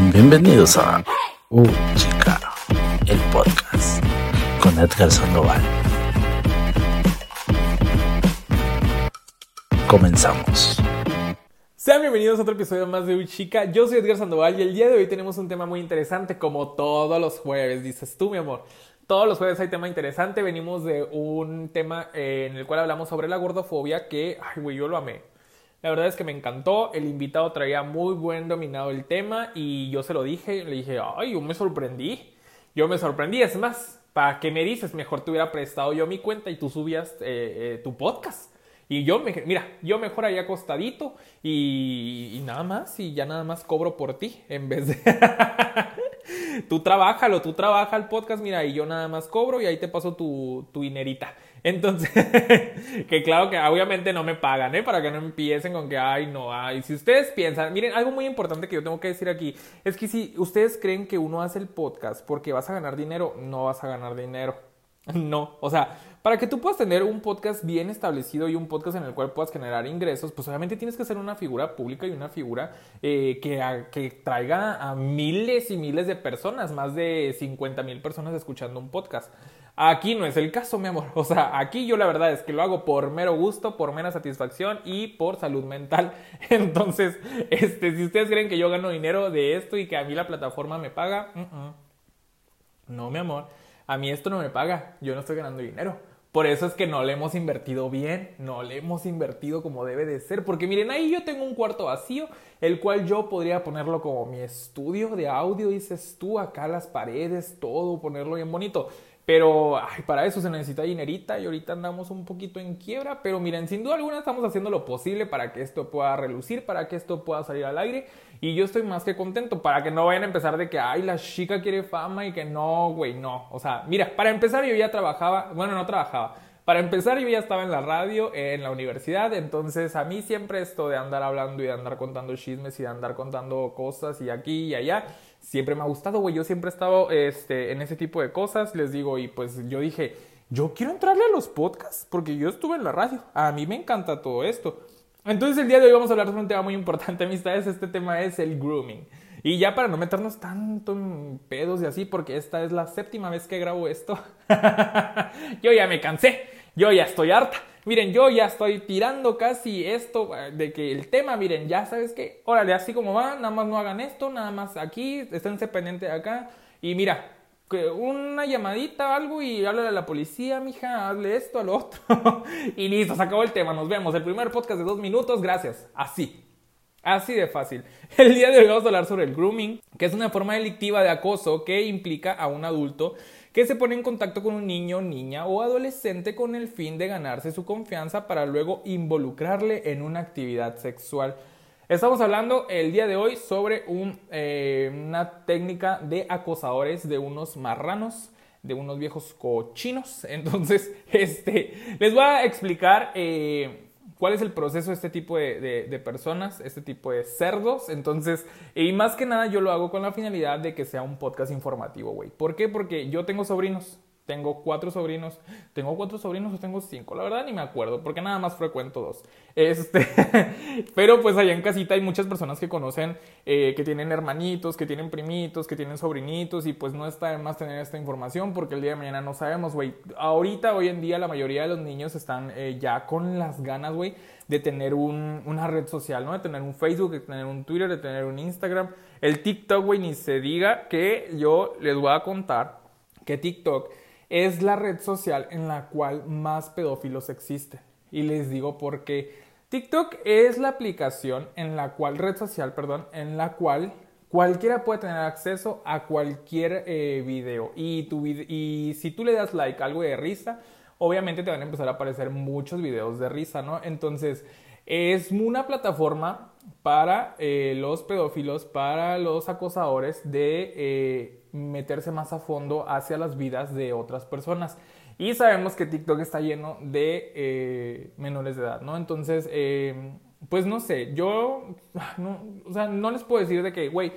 Bienvenidos a Uh Chica, el podcast con Edgar Sandoval. Comenzamos. Sean bienvenidos a otro episodio más de Chica. Yo soy Edgar Sandoval y el día de hoy tenemos un tema muy interesante, como todos los jueves, dices tú, mi amor. Todos los jueves hay tema interesante. Venimos de un tema eh, en el cual hablamos sobre la gordofobia que, ay, güey, yo lo amé. La verdad es que me encantó. El invitado traía muy buen dominado el tema y yo se lo dije. Le dije, ay, yo me sorprendí. Yo me sorprendí. Es más, ¿para qué me dices? Mejor te hubiera prestado yo mi cuenta y tú subías eh, eh, tu podcast. Y yo, me, mira, yo mejor ahí acostadito y, y, nada más, y ya nada más cobro por ti, en vez de... tú trabájalo, tú trabaja el podcast, mira, y yo nada más cobro y ahí te paso tu, tu dinerita. Entonces, que claro que obviamente no me pagan, ¿eh? Para que no empiecen con que, ay, no, ay. Si ustedes piensan, miren, algo muy importante que yo tengo que decir aquí es que si ustedes creen que uno hace el podcast porque vas a ganar dinero, no vas a ganar dinero. No, o sea, para que tú puedas tener un podcast bien establecido y un podcast en el cual puedas generar ingresos, pues obviamente tienes que ser una figura pública y una figura eh, que, que, traiga a miles y miles de personas, más de 50 mil personas escuchando un podcast. Aquí no es el caso, mi amor. O sea, aquí yo la verdad es que lo hago por mero gusto, por mera satisfacción y por salud mental. Entonces, este, si ustedes creen que yo gano dinero de esto y que a mí la plataforma me paga, no, mi amor. A mí esto no me paga. Yo no estoy ganando dinero. Por eso es que no le hemos invertido bien, no le hemos invertido como debe de ser. Porque miren, ahí yo tengo un cuarto vacío, el cual yo podría ponerlo como mi estudio de audio, dices tú, acá las paredes, todo, ponerlo bien bonito. Pero para eso se necesita dinerita y ahorita andamos un poquito en quiebra. Pero miren, sin duda alguna estamos haciendo lo posible para que esto pueda relucir, para que esto pueda salir al aire. Y yo estoy más que contento para que no vayan a empezar de que, ay, la chica quiere fama y que no, güey, no. O sea, mira, para empezar yo ya trabajaba, bueno, no trabajaba. Para empezar, yo ya estaba en la radio, en la universidad, entonces a mí siempre esto de andar hablando y de andar contando chismes y de andar contando cosas y aquí y allá, siempre me ha gustado, güey. Yo siempre he estado este, en ese tipo de cosas, les digo, y pues yo dije, yo quiero entrarle a los podcasts porque yo estuve en la radio. A mí me encanta todo esto. Entonces el día de hoy vamos a hablar sobre un tema muy importante, amistades. Este tema es el grooming. Y ya para no meternos tanto en pedos y así, porque esta es la séptima vez que grabo esto, yo ya me cansé, yo ya estoy harta. Miren, yo ya estoy tirando casi esto eh, de que el tema, miren, ya sabes que, órale, así como va, nada más no hagan esto, nada más aquí, esténse pendientes acá. Y mira, una llamadita, algo y háblale a la policía, mija, hable esto, a lo otro. y listo, se acabó el tema, nos vemos. El primer podcast de dos minutos, gracias. Así. Así de fácil. El día de hoy vamos a hablar sobre el grooming, que es una forma delictiva de acoso que implica a un adulto que se pone en contacto con un niño, niña o adolescente con el fin de ganarse su confianza para luego involucrarle en una actividad sexual. Estamos hablando el día de hoy sobre eh, una técnica de acosadores de unos marranos, de unos viejos cochinos. Entonces, este, les voy a explicar eh, cuál es el proceso de este tipo de, personas, este tipo de cerdos. Entonces, y más que nada yo lo hago con la finalidad de que sea un podcast informativo, güey. ¿Por qué? Porque yo tengo sobrinos. Tengo cuatro sobrinos. ¿Tengo cuatro sobrinos o tengo cinco? La verdad ni me acuerdo, porque nada más frecuento dos. Este, pero pues allá en casita hay muchas personas que conocen, eh, que tienen hermanitos, que tienen primitos, que tienen sobrinitos, y pues no está de más tener esta información porque el día de mañana no sabemos, güey. Ahorita, hoy en día, la mayoría de los niños están eh, ya con las ganas, güey, de tener un, una red social, ¿no? De tener un Facebook, de tener un Twitter, de tener un Instagram. El TikTok, güey, ni se diga que yo les voy a contar que TikTok es la red social en la cual más pedófilos existen. Y les digo por qué. TikTok es la aplicación en la cual, red social, perdón, en la cual cualquiera puede tener acceso a cualquier eh, video. Y, tu y si tú le das like a algo de risa, obviamente te van a empezar a aparecer muchos videos de risa, ¿no? Entonces, es una plataforma para eh, los pedófilos, para los acosadores de eh, meterse más a fondo hacia las vidas de otras personas. Y sabemos que TikTok está lleno de eh, menores de edad, ¿no? Entonces, pues no sé, yo, no, o sea, no les puedo decir de que, güey,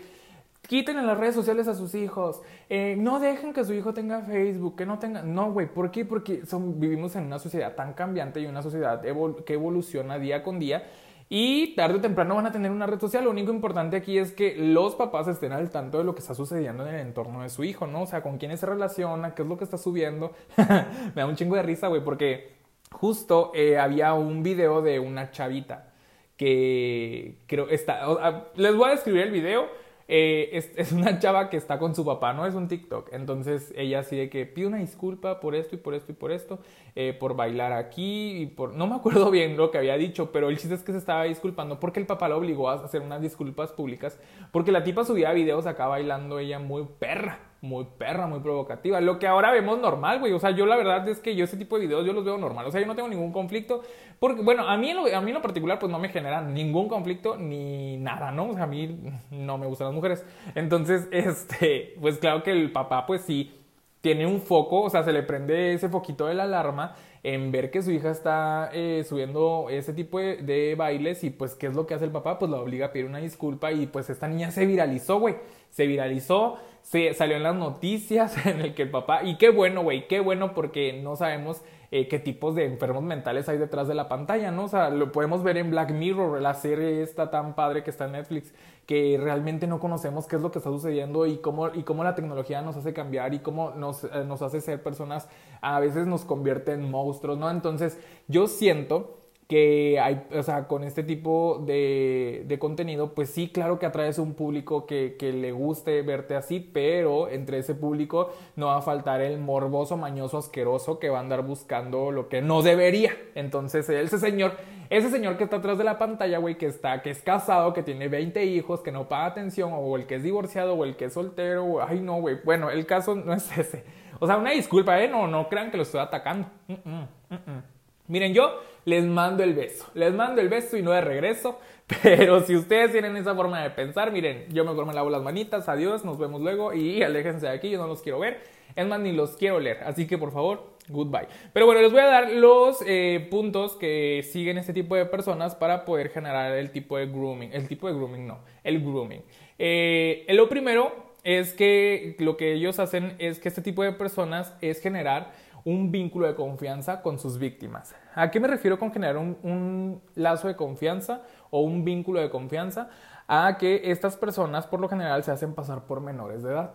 quiten en las redes sociales a sus hijos, no dejen que su hijo tenga Facebook, que no tenga, no, güey, ¿por qué? Porque vivimos en una sociedad tan cambiante y una sociedad que evoluciona día con día Y tarde o temprano van a tener una red social. Lo único importante aquí es que los papás estén al tanto de lo que está sucediendo en el entorno de su hijo, ¿no? O sea, con quiénes se relaciona, qué es lo que está subiendo. Me da un chingo de risa, güey, porque justo eh, había un video de una chavita que creo está. les voy a describir el video. Eh, es, una chava que está con su papá, no es un TikTok. Entonces ella así de que pide una disculpa por esto y por esto y por esto, eh, por bailar aquí y por... No me acuerdo bien lo que había dicho, pero el chiste es que se estaba disculpando porque el papá la obligó a hacer unas disculpas públicas porque la tipa subía videos acá bailando ella muy perra muy perra, muy provocativa. Lo que ahora vemos normal, güey. O sea, yo la verdad es que yo ese tipo de videos yo los veo normal. O sea, yo no tengo ningún conflicto. Porque, bueno, a mí, lo, a mí en lo particular, pues no me genera ningún conflicto ni nada, ¿no? O sea, a mí no me gustan las mujeres. Entonces, este, pues claro que el papá, pues sí, tiene un foco, o sea, se le prende ese foquito de la alarma en ver que su hija está eh, subiendo ese tipo de, de, bailes y pues qué es lo que hace el papá, pues la obliga a pedir una disculpa y pues esta niña se viralizó, güey, se viralizó, se salió en las noticias en el que el papá, y qué bueno, güey, qué bueno porque no sabemos eh, qué tipos de enfermos mentales hay detrás de la pantalla, ¿no? O sea, lo podemos ver en Black Mirror, la serie esta tan padre que está en Netflix, que realmente no conocemos qué es lo que está sucediendo y cómo, y cómo la tecnología nos hace cambiar y cómo nos, eh, nos hace ser personas, a veces nos convierte en monstruos, ¿no? Entonces, yo siento que hay, o sea, con este tipo de, de contenido, pues sí, claro que atraes un público que, que, le guste verte así, pero entre ese público no va a faltar el morboso, mañoso, asqueroso que va a andar buscando lo que no debería. Entonces, ese señor, ese señor que está atrás de la pantalla, güey, que está, que es casado, que tiene 20 hijos, que no paga atención, o el que es divorciado, o el que es soltero, ay no, güey. Bueno, el caso no es ese. O sea, una disculpa, ¿eh? No, no crean que lo estoy atacando. Mm, mm, mm, Miren, yo les mando el beso. Les mando el beso y no de regreso. Pero si ustedes tienen esa forma de pensar, miren, yo mejor me lavo las manitas, adiós, nos vemos luego y aléjense de aquí, yo no los quiero ver. Es más, ni los quiero leer. Así que por favor, goodbye. Pero bueno, les voy a dar los eh, puntos que siguen este tipo de personas para poder generar el tipo de grooming. El tipo de grooming, no, el grooming. Eh, lo primero es que lo que ellos hacen es que este tipo de personas es generar un vínculo de confianza con sus víctimas. ¿A qué me refiero con generar un, lazo de confianza o un vínculo de confianza? A que estas personas por lo general se hacen pasar por menores de edad.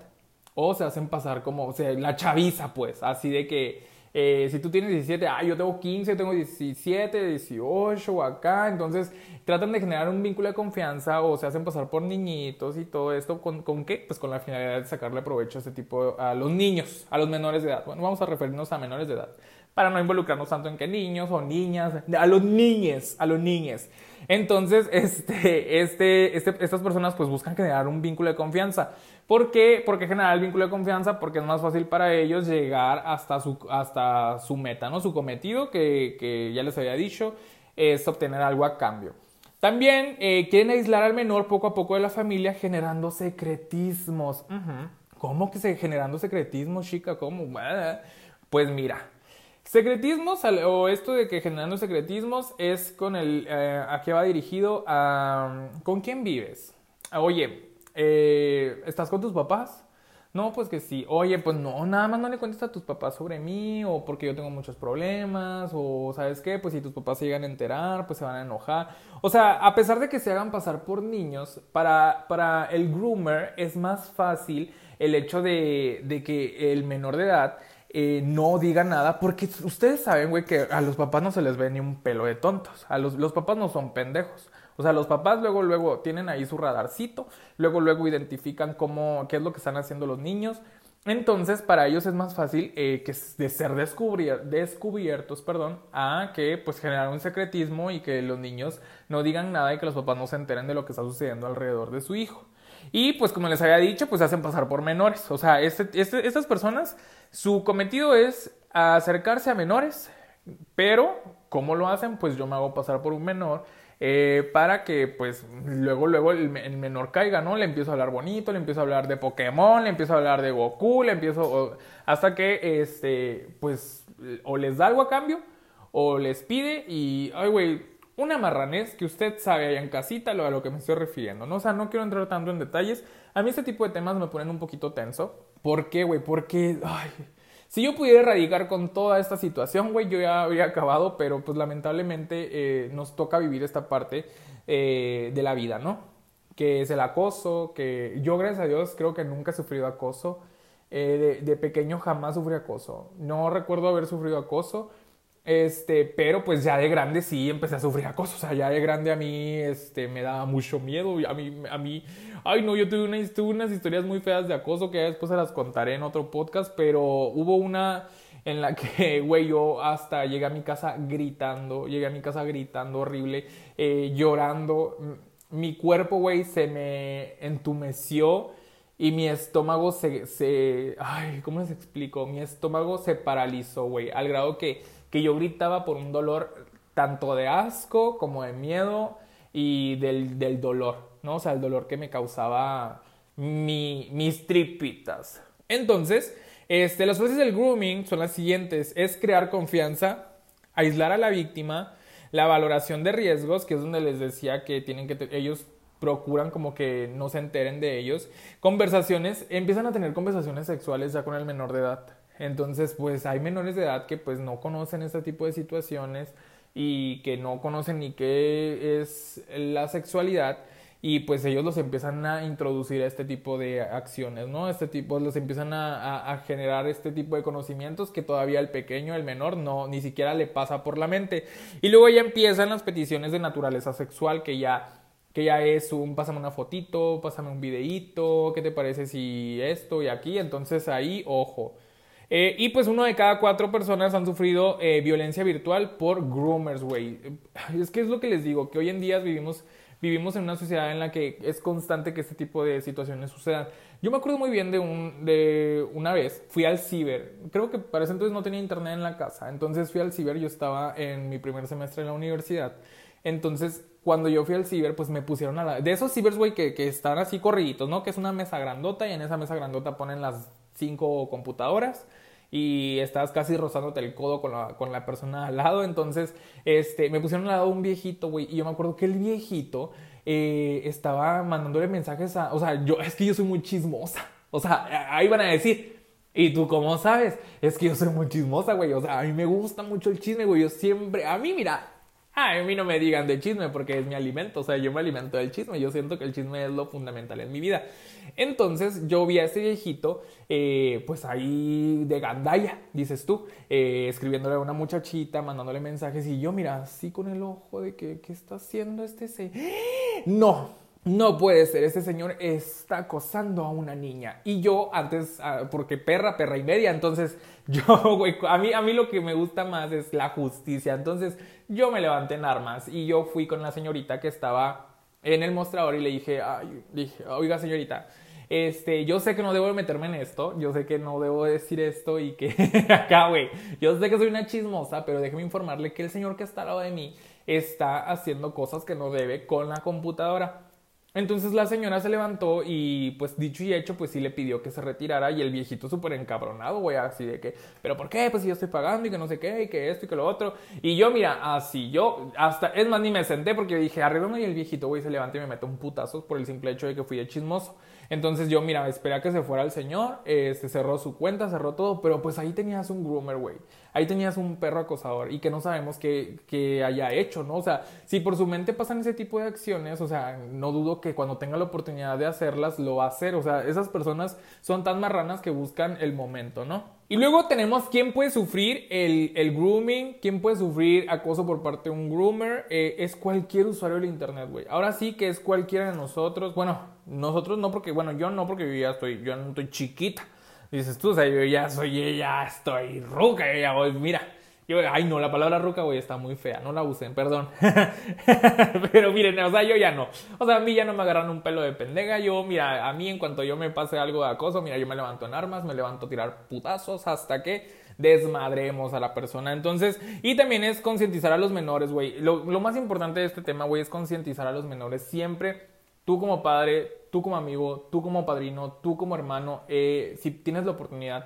O se hacen pasar como, o sea, la chaviza, pues, así de que eh, si tú tienes 17, ah, yo tengo 15, yo tengo 17, 18 acá, entonces tratan de generar un vínculo de confianza o se hacen pasar por niñitos y todo esto, ¿con, con qué? Pues con la finalidad de sacarle provecho a este tipo, a los niños, a los menores de edad. Bueno, vamos a referirnos a menores de edad, para no involucrarnos tanto en que niños o niñas, a los niñes, a los niñes. Entonces, este, este, este, estas personas pues buscan generar un vínculo de confianza. ¿Por qué? Porque generar el vínculo de confianza, porque es más fácil para ellos llegar hasta su, hasta su meta, ¿no? Su cometido, que, que ya les había dicho, es obtener algo a cambio. También eh, quieren aislar al menor poco a poco de la familia generando secretismos. ¿Cómo que se generando secretismos, chica? ¿Cómo? Pues mira, Secretismos, o esto de que generando secretismos, es con el. Eh, ¿A qué va dirigido? A, ¿Con quién vives? Oye, eh, ¿estás con tus papás? No, pues que sí. Oye, pues no, nada más no le cuentes a tus papás sobre mí, o porque yo tengo muchos problemas, o ¿sabes qué? Pues si tus papás se llegan a enterar, pues se van a enojar. O sea, a pesar de que se hagan pasar por niños, para, para el groomer es más fácil el hecho de, de que el menor de edad eh, no diga nada, porque ustedes saben, güey, que a los papás no se les ve ni un pelo de tontos. A los, los papás no son pendejos. O sea, los papás luego, luego tienen ahí su radarcito, luego, luego identifican cómo, qué es lo que están haciendo los niños. Entonces, para ellos es más fácil eh, que de ser descubiertos, perdón, a que pues generar un secretismo y que los niños no digan nada y que los papás no se enteren de lo que está sucediendo alrededor de su hijo. Y pues como les había dicho, pues hacen pasar por menores. O sea, este, este, estas personas, su cometido es acercarse a menores, pero ¿cómo lo hacen? Pues yo me hago pasar por un menor. Eh, para que pues luego luego el, menor caiga, ¿no? Le empiezo a hablar bonito, le empiezo a hablar de Pokémon, le empiezo a hablar de Goku, le empiezo hasta que este pues o les da algo a cambio o les pide y ay güey, una marranés que usted sabe allá en casita lo a lo que me estoy refiriendo, ¿no? O sea, no quiero entrar tanto en detalles. A mí este tipo de temas me ponen un poquito tenso. ¿Por qué, güey? Porque, ay, Si yo pudiera erradicar con toda esta situación, güey, yo ya habría acabado, pero pues lamentablemente eh, nos toca vivir esta parte eh, de la vida, ¿no? Que es el acoso, que yo gracias a Dios creo que nunca he sufrido acoso. Eh, de, de, pequeño jamás sufrí acoso. No recuerdo haber sufrido acoso. Este, pero pues ya de grande sí empecé a sufrir acoso. O sea, ya de grande a mí este, me daba mucho miedo. A mí, a mí, ay no, yo tuve, una, tuve unas historias muy feas de acoso que después se las contaré en otro podcast. Pero hubo una en la que, güey, yo hasta llegué a mi casa gritando. Llegué a mi casa gritando horrible, eh, llorando. Mi cuerpo, güey, se me entumeció y mi estómago se, se, ay, ¿cómo les explico? Mi estómago se paralizó, güey, al grado que que yo gritaba por un dolor tanto de asco como de miedo y del, del dolor, ¿no? O sea, el dolor que me causaba mi, mis tripitas. Entonces, este, las fases del grooming son las siguientes. Es crear confianza, aislar a la víctima, la valoración de riesgos, que es donde les decía que tienen que ellos procuran como que no se enteren de ellos. Conversaciones, empiezan a tener conversaciones sexuales ya con el menor de edad. Entonces, pues hay menores de edad que pues no conocen este tipo de situaciones y que no conocen ni qué es la sexualidad y pues ellos los empiezan a introducir a este tipo de acciones, ¿no? Este tipo, los empiezan a, generar este tipo de conocimientos que todavía el pequeño, el menor, no, ni siquiera le pasa por la mente. Y luego ya empiezan las peticiones de naturaleza sexual que ya que ya es un pásame una fotito, pásame un videíto, ¿qué te parece si esto y aquí? Entonces ahí, ojo. Eh, y pues uno de cada cuatro personas han sufrido eh, violencia virtual por groomers, güey. Es que es lo que les digo, que hoy en día vivimos, vivimos en una sociedad en la que es constante que este tipo de situaciones sucedan. Yo me acuerdo muy bien de, un, de una vez, fui al ciber, creo que para ese entonces no tenía internet en la casa, entonces fui al ciber, yo estaba en mi primer semestre en la universidad, entonces cuando yo fui al ciber, pues me pusieron a la... De esos cibers, güey, que, que están así corriditos, ¿no? Que es una mesa grandota y en esa mesa grandota ponen las cinco computadoras y estás casi rozándote el codo con la, con la persona al lado. Entonces, este, me pusieron al lado un viejito, güey, y yo me acuerdo que el viejito eh, estaba mandándole mensajes a, o sea, yo, es que yo soy muy chismosa. O sea, ahí van a decir, ¿y tú cómo sabes? Es que yo soy muy chismosa, güey. O sea, a mí me gusta mucho el chisme, güey. Yo siempre, a mí, mira, a mí no me digan de chisme porque es mi alimento, o sea, yo me alimento del chisme, yo siento que el chisme es lo fundamental en mi vida. Entonces yo vi a ese viejito, eh, pues ahí de gandaya, dices tú, eh, escribiéndole a una muchachita, mandándole mensajes y yo, mira, así con el ojo de que, ¿qué está haciendo este se... No, no puede ser, este señor está acosando a una niña. Y yo antes, ah, porque perra, perra y media, entonces yo, güey, a mí, a mí lo que me gusta más es la justicia. Entonces yo me levanté en armas y yo fui con la señorita que estaba en el mostrador y le dije, oiga señorita, este, yo sé que no debo meterme en esto, yo sé que no debo decir esto y que acá, güey, yo sé que soy una chismosa, pero déjeme informarle que el señor que está al lado de mí está haciendo cosas que no debe con la computadora. Entonces la señora se levantó y pues dicho y hecho pues sí le pidió que se retirara y el viejito súper encabronado, güey, así de que, pero ¿por qué? Pues si yo estoy pagando y que no sé qué y que esto y que lo otro. Y yo, mira, así yo, hasta, es más, ni me senté porque dije, arreglame y el viejito, güey, se levanta y me mete un putazo por el simple hecho de que fui de chismoso. Entonces yo, mira, esperé a que se fuera el señor, este, cerró su cuenta, cerró todo, pero pues ahí tenías un groomer, güey. Ahí tenías un perro acosador y que no sabemos qué, haya hecho, ¿no? O sea, si por su mente pasan ese tipo de acciones, o sea, no dudo que cuando tenga la oportunidad de hacerlas, lo va a hacer. O sea, esas personas son tan marranas que buscan el momento, ¿no? Y luego tenemos quién puede sufrir el, el grooming, quién puede sufrir acoso por parte de un groomer. Eh, es cualquier usuario del internet, güey. Ahora sí que es cualquiera de nosotros. Bueno, nosotros no porque, bueno, yo no porque yo ya estoy, yo no estoy chiquita. Dices tú, o sea, yo ya soy, ya estoy ruca, yo ya voy, mira. Yo, ay, no, la palabra ruca, güey, está muy fea, no la usen, perdón. Pero miren, o sea, yo ya no. O sea, a mí ya no me agarran un pelo de pendeja. Yo, mira, a mí en cuanto yo me pase algo de acoso, mira, yo me levanto en armas, me levanto a tirar putazos hasta que desmadremos a la persona. Entonces, y también es concientizar a los menores, güey. Lo, lo más importante de este tema, güey, es concientizar a los menores. Siempre, tú como padre, tú como amigo, tú como padrino, tú como hermano, eh, si tienes la oportunidad,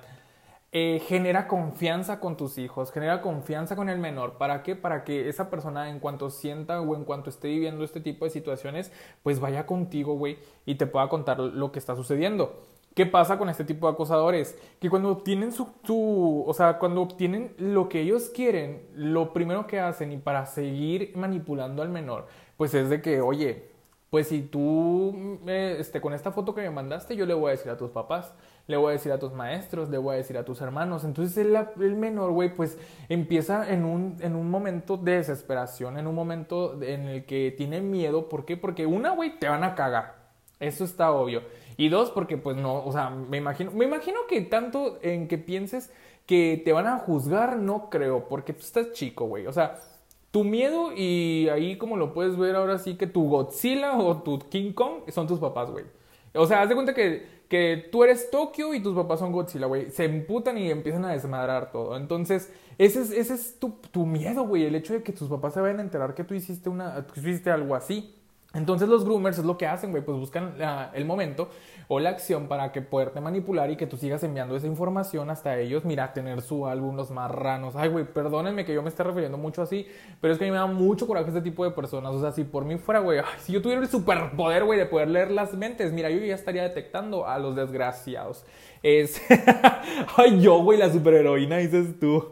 eh, genera confianza con tus hijos, genera confianza con el menor. ¿Para qué? Para que esa persona en cuanto sienta o en cuanto esté viviendo este tipo de situaciones, pues vaya contigo, güey, y te pueda contar lo que está sucediendo. ¿Qué pasa con este tipo de acosadores? Que cuando obtienen su, su, o sea, cuando obtienen lo que ellos quieren, lo primero que hacen y para seguir manipulando al menor, pues es de que, oye, pues si tú, este, con esta foto que me mandaste, yo le voy a decir a tus papás, le voy a decir a tus maestros, le voy a decir a tus hermanos. Entonces el, menor, güey, pues empieza en un, en un momento de desesperación, en un momento en el que tiene miedo. ¿Por qué? Porque una, güey, te van a cagar. Eso está obvio. Y dos, porque pues no, o sea, me imagino, me imagino que tanto en que pienses que te van a juzgar, no creo, porque tú estás chico, güey. O sea, tu miedo y ahí como lo puedes ver ahora sí que tu Godzilla o tu King Kong son tus papás, güey. O sea, haz de cuenta que, que tú eres Tokio y tus papás son Godzilla, güey. Se emputan y empiezan a desmadrar todo. Entonces, ese es, ese es tu, tu miedo, güey. El hecho de que tus papás se vayan a enterar que tú hiciste, una, tú hiciste algo así. Entonces los groomers es lo que hacen, güey, pues buscan el momento o la acción para que poderte manipular y que tú sigas enviando esa información hasta ellos, mira, tener su álbum, los marranos. Ay, güey, perdónenme que yo me esté refiriendo mucho así, pero es que a mí me da mucho coraje este tipo de personas. O sea, si por mí fuera, güey, si yo tuviera el superpoder, güey, de poder leer las mentes, mira, yo ya estaría detectando a los desgraciados. Es. Ay, yo, güey, la superheroína, dices tú.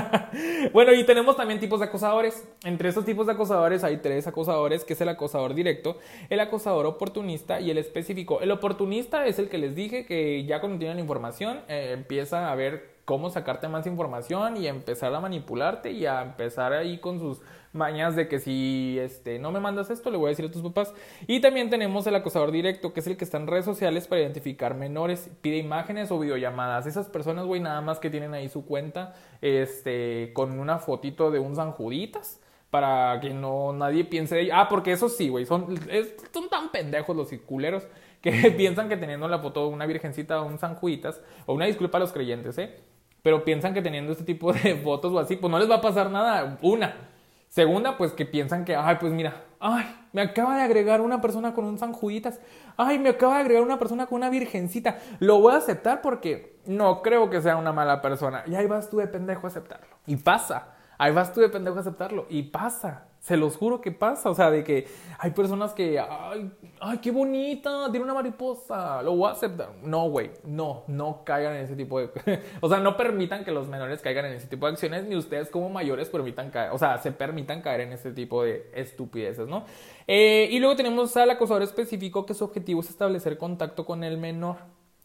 bueno, y tenemos también tipos de acosadores. Entre estos tipos de acosadores hay tres acosadores, que es el acosador directo, el acosador oportunista y el específico. El oportunista es el que les dije que ya cuando tienen información eh, empieza a ver cómo sacarte más información y empezar a manipularte y a empezar ahí con sus mañas de que si este, no me mandas esto, le voy a decir a tus papás. Y también tenemos el acosador directo, que es el que está en redes sociales para identificar menores, pide imágenes o videollamadas. Esas personas, güey, nada más que tienen ahí su cuenta este, con una fotito de un San Juditas para que no nadie piense Ah, porque eso sí, güey, son, son tan pendejos los culeros que piensan que teniendo la foto de una virgencita o un San Juditas, o una disculpa a los creyentes, ¿eh? pero piensan que teniendo este tipo de fotos o así, pues no les va a pasar nada. Una. Segunda, pues que piensan que, ay, pues mira, ay, me acaba de agregar una persona con un San Juditas. Ay, me acaba de agregar una persona con una virgencita. Lo voy a aceptar porque no creo que sea una mala persona. Y ahí vas tú de pendejo a aceptarlo. Y pasa. Ahí vas tú de pendejo a aceptarlo. Y pasa. Se los juro que pasa. O sea, de que hay personas que, ay, ay, qué bonita, tiene una mariposa, lo voy a aceptar. No, güey, no, no caigan en ese tipo de... o sea, no permitan que los menores caigan en ese tipo de acciones, ni ustedes como mayores permitan caer, o sea, se permitan caer en ese tipo de estupideces, ¿no? Eh, y luego tenemos al acosador específico que su objetivo es establecer contacto con el menor.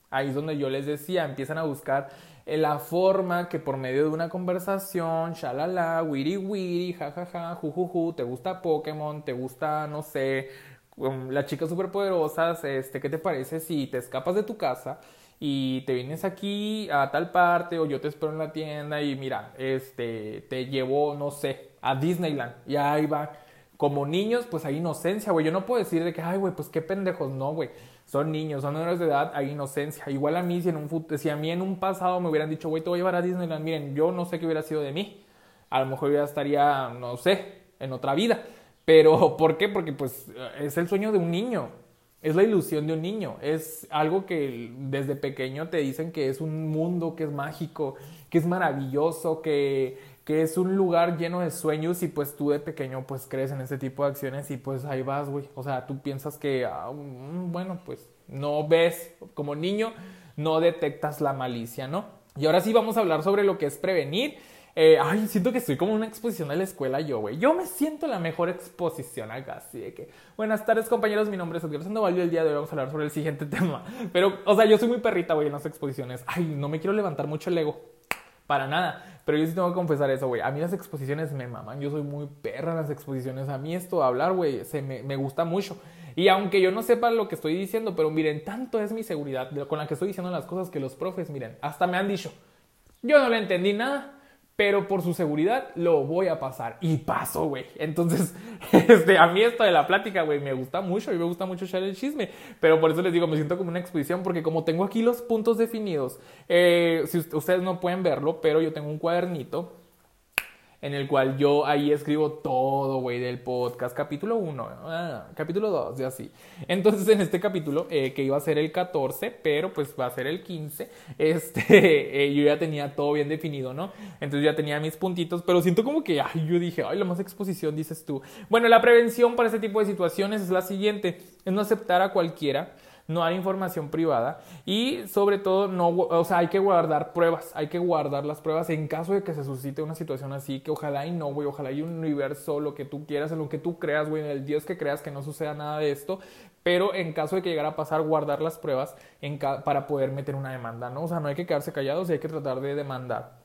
Ahí es donde yo les decía, empiezan a buscar la forma que por medio de una conversación, shalala, wiri wiri, jajaja, jujuju, te gusta Pokémon, te gusta, no sé, um, las chicas superpoderosas, este, ¿qué te parece si te escapas de tu casa y te vienes aquí a tal parte o yo te espero en la tienda y mira, este, te llevo, no sé, a Disneyland y ahí va. Como niños, pues hay inocencia, güey. Yo no puedo decir de que, ay, güey, pues qué pendejos, no, güey son niños, son menores de edad, hay inocencia. Igual a mí, si, en un, si a mí en un pasado me hubieran dicho, güey, te voy a llevar a Disneyland, miren, yo no sé qué hubiera sido de mí. A lo mejor ya estaría, no sé, en otra vida. Pero, ¿por qué? Porque pues es el sueño de un niño, es la ilusión de un niño, es algo que desde pequeño te dicen que es un mundo que es mágico, que es maravilloso, que que es un lugar lleno de sueños y pues tú de pequeño pues crees en ese tipo de acciones y pues ahí vas, güey. O sea, tú piensas que, ah, mm, bueno, pues no ves como niño, no detectas la malicia, ¿no? Y ahora sí vamos a hablar sobre lo que es prevenir. Eh, ay, siento que estoy como una exposición de la escuela yo, güey. Yo me siento la mejor exposición acá, así de que... Buenas tardes, compañeros. Mi nombre es Edgar Sandoval y el día de hoy vamos a hablar sobre el siguiente tema. Pero, o sea, yo soy muy perrita, güey, en las exposiciones. Ay, no me quiero levantar mucho el ego. Para nada. Pero yo sí tengo que confesar eso, güey. A mí las exposiciones me maman. Yo soy muy perra en las exposiciones. A mí esto de hablar, güey, se me, me gusta mucho. Y aunque yo no sepa lo que estoy diciendo, pero miren, tanto es mi seguridad con la que estoy diciendo las cosas que los profes, miren, hasta me han dicho. Yo no le entendí nada, pero por su seguridad lo voy a pasar. Y paso, güey. Entonces, este, a mí esto de la plática, güey, me gusta mucho y me gusta mucho echar el chisme. Pero por eso les digo, me siento como una exposición porque como tengo aquí los puntos definidos, eh, si ustedes no pueden verlo, pero yo tengo un cuadernito en el cual yo ahí escribo todo, güey, del podcast, capítulo 1, ah, capítulo 2, y así. Entonces, en este capítulo, eh, que iba a ser el 14, pero pues va a ser el 15, este, eh, yo ya tenía todo bien definido, ¿no? Entonces ya tenía mis puntitos, pero siento como que, ay, yo dije, ay, la más exposición, dices tú. Bueno, la prevención para este tipo de situaciones es la siguiente, es no aceptar a cualquiera no dar información privada y sobre todo no, o sea, hay que guardar pruebas, hay que guardar las pruebas en caso de que se suscite una situación así, que ojalá y no, güey, ojalá y un universo, lo que tú quieras, lo que tú creas, güey, en el Dios que creas que no suceda nada de esto, pero en caso de que llegara a pasar, guardar las pruebas en para poder meter una demanda, ¿no? O sea, no hay que quedarse callados y hay que tratar de demandar.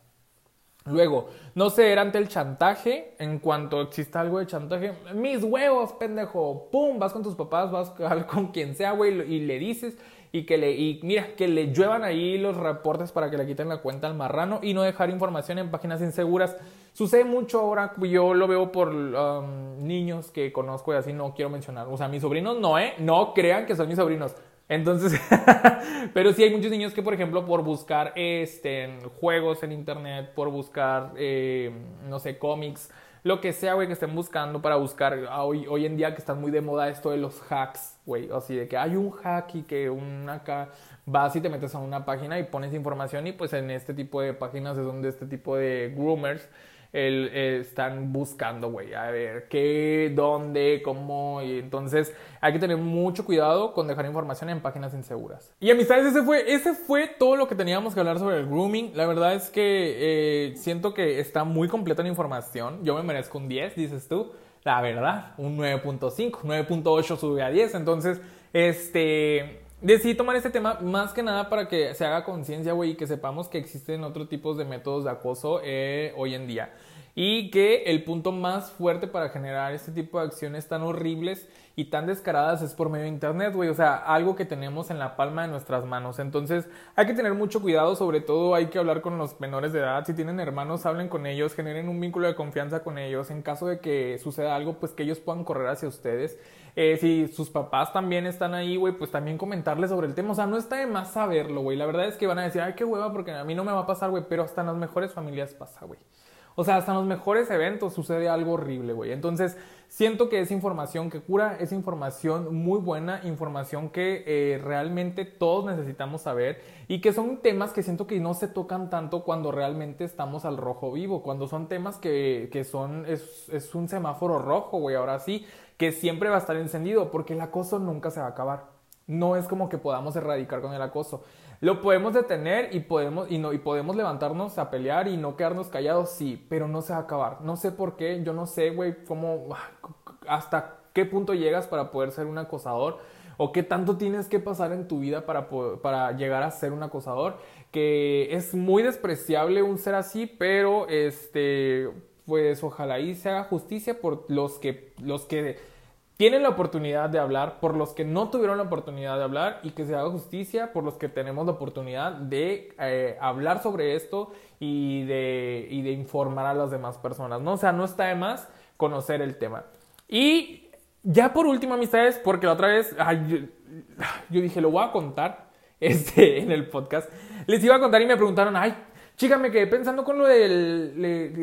Luego, no ceder ante el chantaje. En cuanto exista algo de chantaje, mis huevos, pendejo. Pum, vas con tus papás, vas con quien sea, güey, y le dices. Y que le, y mira, que le lluevan ahí los reportes para que le quiten la cuenta al marrano y no dejar información en páginas inseguras. Sucede mucho ahora, yo lo veo por um, niños que conozco y así no quiero mencionar. O sea, mis sobrinos no, ¿eh? No crean que son mis sobrinos. Entonces, pero sí hay muchos niños que, por ejemplo, por buscar este, juegos en internet, por buscar, eh, no sé, cómics, lo que sea, güey, que estén buscando para buscar, ah, hoy, hoy en día que están muy de moda esto de los hacks, güey, así de que hay un hack y que un acá vas y te metes a una página y pones información y pues en este tipo de páginas es donde este tipo de groomers el, eh, están buscando, güey, a ver qué, dónde, cómo. Y entonces hay que tener mucho cuidado con dejar información en páginas inseguras. Y amistades, ese fue, ese fue todo lo que teníamos que hablar sobre el grooming. La verdad es que eh, siento que está muy completa la información. Yo me merezco un 10, dices tú. La verdad, un 9.5, 9.8 sube a 10. Entonces, este decidí tomar este tema más que nada para que se haga conciencia, güey, y que sepamos que existen otros tipos de métodos de acoso eh, hoy en día. Y que el punto más fuerte para generar este tipo de acciones tan horribles y tan descaradas es por medio de internet, güey. O sea, algo que tenemos en la palma de nuestras manos. Entonces, hay que tener mucho cuidado. Sobre todo, hay que hablar con los menores de edad. Si tienen hermanos, hablen con ellos, generen un vínculo de confianza con ellos. En caso de que suceda algo, pues que ellos puedan correr hacia ustedes. Eh, si sus papás también están ahí, güey, pues también comentarles sobre el tema. O sea, no está de más saberlo, güey. La verdad es que van a decir, ay, qué hueva, porque a mí no me va a pasar, güey. Pero hasta en las mejores familias pasa, güey. O sea, hasta en los mejores eventos sucede algo horrible, güey. Entonces, siento que es información que cura, es información muy buena, información que eh, realmente todos necesitamos saber y que son temas que siento que no se tocan tanto cuando realmente estamos al rojo vivo, cuando son temas que, que son, es, es un semáforo rojo, güey, ahora sí, que siempre va a estar encendido porque el acoso nunca se va a acabar. No es como que podamos erradicar con el acoso. Lo podemos detener y podemos, y, no, y podemos levantarnos a pelear y no quedarnos callados, sí, pero no se va a acabar. No sé por qué, yo no sé, güey, cómo, hasta qué punto llegas para poder ser un acosador o qué tanto tienes que pasar en tu vida para, para llegar a ser un acosador, que es muy despreciable un ser así, pero este, pues ojalá y se haga justicia por los que, los que tienen la oportunidad de hablar, por los que no tuvieron la oportunidad de hablar y que se haga justicia por los que tenemos la oportunidad de eh, hablar sobre esto y de, y de informar a las demás personas, ¿no? O sea, no está de más conocer el tema. Y ya por último, amistades, porque la otra vez yo, yo, dije, lo voy a contar este, en el podcast. Les iba a contar y me preguntaron, ay, Chica, me quedé pensando con lo de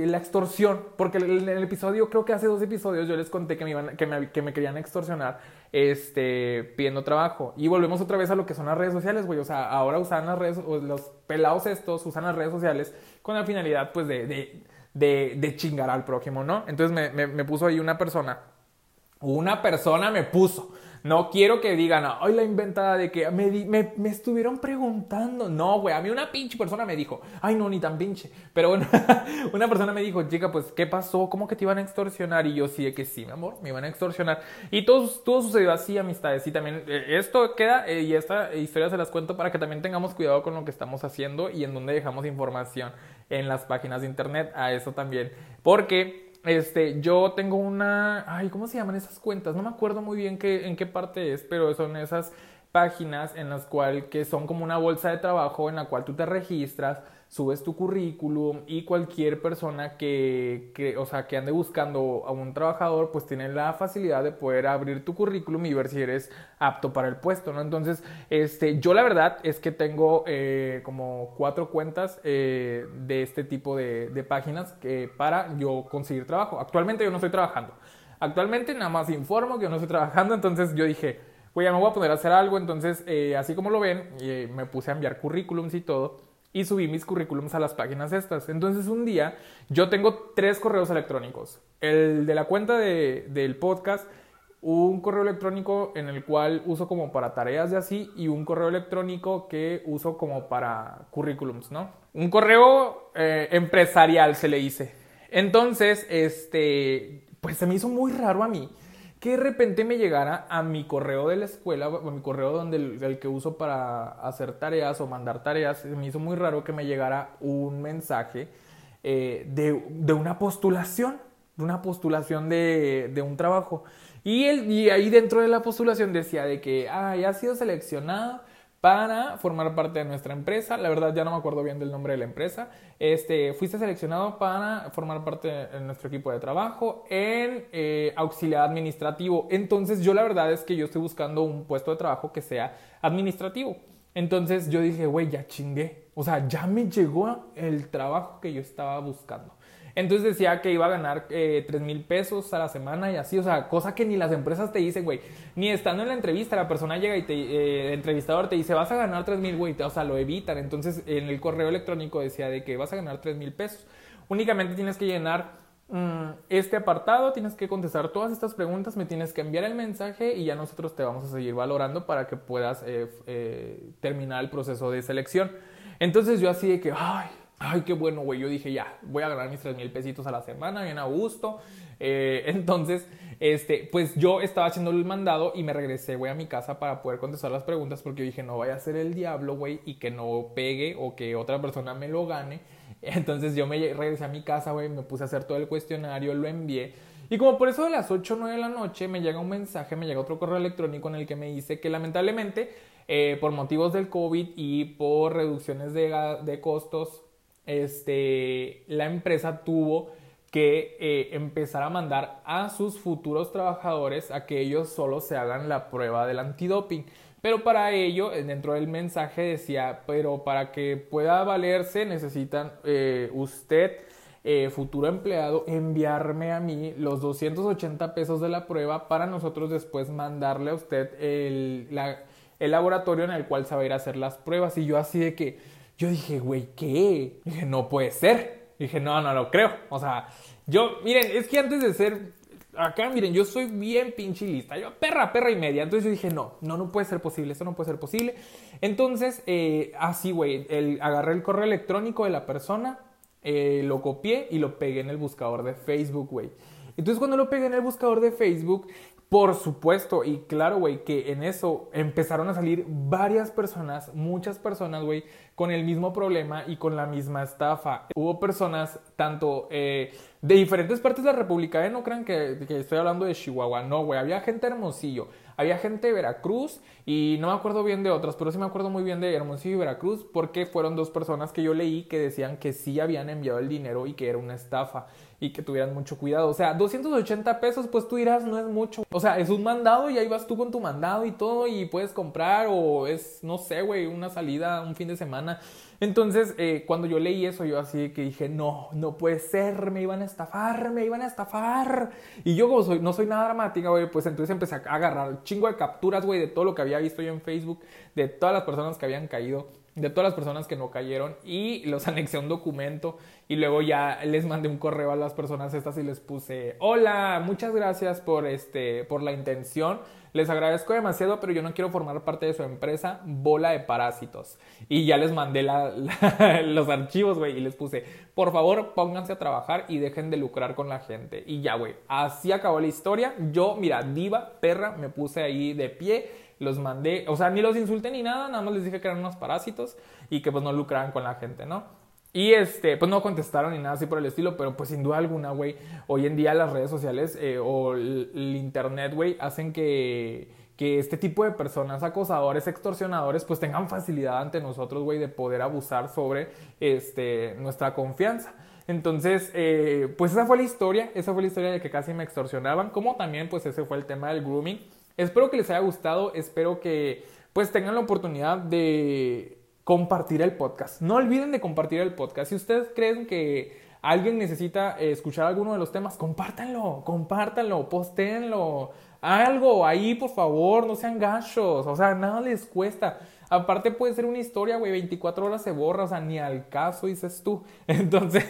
la extorsión, porque en el episodio, creo que hace dos episodios, yo les conté que me, iban, que me, que me querían extorsionar este, pidiendo trabajo. Y volvemos otra vez a lo que son las redes sociales, güey. O sea, ahora usan las redes, los pelados estos usan las redes sociales con la finalidad, pues, de, chingar al prójimo, ¿no? Entonces me puso ahí una persona, una persona me puso no quiero que digan, ay, la inventada de que me, me, estuvieron preguntando. No, güey, a mí una pinche persona me dijo, ay, no, ni tan pinche. Pero bueno, una persona me dijo, chica, pues, ¿qué pasó? ¿Cómo que te iban a extorsionar? Y yo sí, de que sí, mi amor, me iban a extorsionar. Y todo, todo sucedió así, amistades. Y también eh, esto queda, eh, y esta historia se las cuento para que también tengamos cuidado con lo que estamos haciendo y en dónde dejamos información en las páginas de internet. A eso también. Porque este, yo tengo una, ay, ¿cómo se llaman esas cuentas? No me acuerdo muy bien qué, en qué parte es, pero son esas páginas en las cuales que son como una bolsa de trabajo en la cual tú te registras, subes tu currículum y cualquier persona que, que, o sea, que ande buscando a un trabajador, pues tiene la facilidad de poder abrir tu currículum y ver si eres apto para el puesto, ¿no? Entonces, este, yo la verdad es que tengo eh, como cuatro cuentas eh, de este tipo de, páginas que, para yo conseguir trabajo. Actualmente yo no estoy trabajando. Actualmente nada más informo que yo no estoy trabajando, entonces yo dije, pues ya me voy a poner a hacer algo, entonces eh, así como lo ven, me puse a enviar currículums y todo y subí mis currículums a las páginas estas. Entonces un día yo tengo tres correos electrónicos. El de la cuenta de, del podcast, un correo electrónico en el cual uso como para tareas de así y un correo electrónico que uso como para currículums, ¿no? Un correo eh, empresarial se le dice. Entonces, este, pues se me hizo muy raro a mí que de repente me llegara a mi correo de la escuela, a mi correo donde el, que uso para hacer tareas o mandar tareas, me hizo muy raro que me llegara un mensaje eh, de, una postulación, de una postulación de, de un trabajo. Y, el, y ahí dentro de la postulación decía de que, ah, ya ha sido seleccionado para formar parte de nuestra empresa. La verdad ya no me acuerdo bien del nombre de la empresa. Este, fuiste seleccionado para formar parte de nuestro equipo de trabajo en eh, auxiliar administrativo. Entonces yo la verdad es que yo estoy buscando un puesto de trabajo que sea administrativo. Entonces yo dije, güey, ya chingué. O sea, ya me llegó el trabajo que yo estaba buscando. Entonces decía que iba a ganar eh, 3 mil pesos a la semana y así, o sea, cosa que ni las empresas te dicen, güey. Ni estando en la entrevista, la persona llega y te, eh, el entrevistador te dice, vas a ganar 3 mil, güey. O sea, lo evitan. Entonces en el correo electrónico decía de que vas a ganar 3 mil pesos. Únicamente tienes que llenar mm, este apartado, tienes que contestar todas estas preguntas, me tienes que enviar el mensaje y ya nosotros te vamos a seguir valorando para que puedas eh, eh, terminar el proceso de selección. Entonces yo así de que, ay, ay, qué bueno, güey. Yo dije, ya, voy a ganar mis 3 mil pesitos a la semana, bien a gusto. Eh, entonces, este, pues yo estaba haciendo el mandado y me regresé, güey, a mi casa para poder contestar las preguntas porque yo dije, no vaya a ser el diablo, güey, y que no pegue o que otra persona me lo gane. Entonces yo me regresé a mi casa, güey, me puse a hacer todo el cuestionario, lo envié. Y como por eso de las 8 o 9 de la noche me llega un mensaje, me llega otro correo electrónico en el que me dice que lamentablemente eh, por motivos del COVID y por reducciones de, de costos este, la empresa tuvo que eh, empezar a mandar a sus futuros trabajadores a que ellos solo se hagan la prueba del antidoping. Pero para ello, eh, dentro del mensaje decía, pero para que pueda valerse necesitan eh, usted, futuro empleado, enviarme a mí los 280 pesos de la prueba para nosotros después mandarle a usted el, el laboratorio en el cual se va a ir a hacer las pruebas. Y yo así de que yo dije, güey, ¿qué? Dije, no puede ser. Dije, no, no lo creo. O sea, yo, miren, es que antes de ser acá, miren, yo soy bien pinche lista. Yo, perra, perra y media. Entonces yo dije, no, no, no puede ser posible. Esto no puede ser posible. Entonces, eh, así, güey, agarré el correo electrónico de la persona, eh, lo copié y lo pegué en el buscador de Facebook, güey. Entonces cuando lo pegué en el buscador de Facebook, por supuesto, y claro, güey, que en eso empezaron a salir varias personas, muchas personas, güey, con el mismo problema y con la misma estafa. Hubo personas tanto eh, de diferentes partes de la República, ¿eh? No crean que, que estoy hablando de Chihuahua, no, güey, había gente hermosillo, había gente de Veracruz y no me acuerdo bien de otras, pero sí me acuerdo muy bien de Hermosillo y Veracruz porque fueron dos personas que yo leí que decían que sí habían enviado el dinero y que era una estafa y que tuvieran mucho cuidado. O sea, 280 pesos, pues tú dirás, no es mucho. O sea, es un mandado y ahí vas tú con tu mandado y todo y puedes comprar o es, no sé, güey, una salida, un fin de semana. Entonces, eh, cuando yo leí eso, yo así que dije, no, no puede ser, me iban a estafar, me iban a estafar. Y yo como soy, no soy nada dramática, güey, pues entonces empecé a agarrar chingo de capturas, güey, de todo lo que había visto yo en Facebook, de todas las personas que habían caído de todas las personas que no cayeron y los anexé un documento y luego ya les mandé un correo a las personas estas y les puse hola muchas gracias por este por la intención. Les agradezco demasiado pero yo no quiero formar parte de su empresa bola de parásitos y ya les mandé los archivos güey y les puse por favor pónganse a trabajar y dejen de lucrar con la gente y ya güey así acabó la historia. Yo mira diva perra me puse ahí de pie los mandé, o sea, ni los insulté ni nada, nada más les dije que eran unos parásitos y que pues no lucraban con la gente, ¿no? Y este, pues no contestaron ni nada así por el estilo, pero pues sin duda alguna, güey, hoy en día las redes sociales eh, o el, internet, güey, hacen que, que este tipo de personas, acosadores, extorsionadores, pues tengan facilidad ante nosotros, güey, de poder abusar sobre este, nuestra confianza. Entonces, eh, pues esa fue la historia, esa fue la historia de que casi me extorsionaban, como también pues ese fue el tema del grooming. Espero que les haya gustado, espero que pues tengan la oportunidad de compartir el podcast. No olviden de compartir el podcast. Si ustedes creen que alguien necesita escuchar alguno de los temas, compártanlo, compártanlo, postéenlo, algo ahí, por favor, no sean gachos, o sea, nada les cuesta. Aparte puede ser una historia, güey, 24 horas se borra, o sea, ni al caso dices tú. Entonces,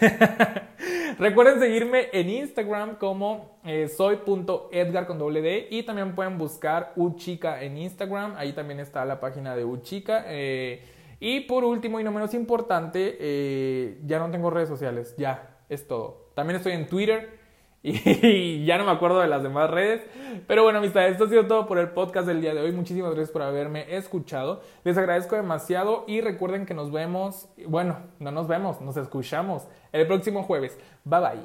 recuerden seguirme en Instagram como eh, soy.edgar con doble D y también pueden buscar Uchica en Instagram, ahí también está la página de Uchica. Eh, y por último y no menos importante, eh, ya no tengo redes sociales, ya, es todo. También estoy en Twitter y ya no me acuerdo de las demás redes. Pero bueno, amistad, esto ha sido todo por el podcast del día de hoy. Muchísimas gracias por haberme escuchado. Les agradezco demasiado y recuerden que nos vemos, bueno, no nos vemos, nos escuchamos el próximo jueves. Bye bye.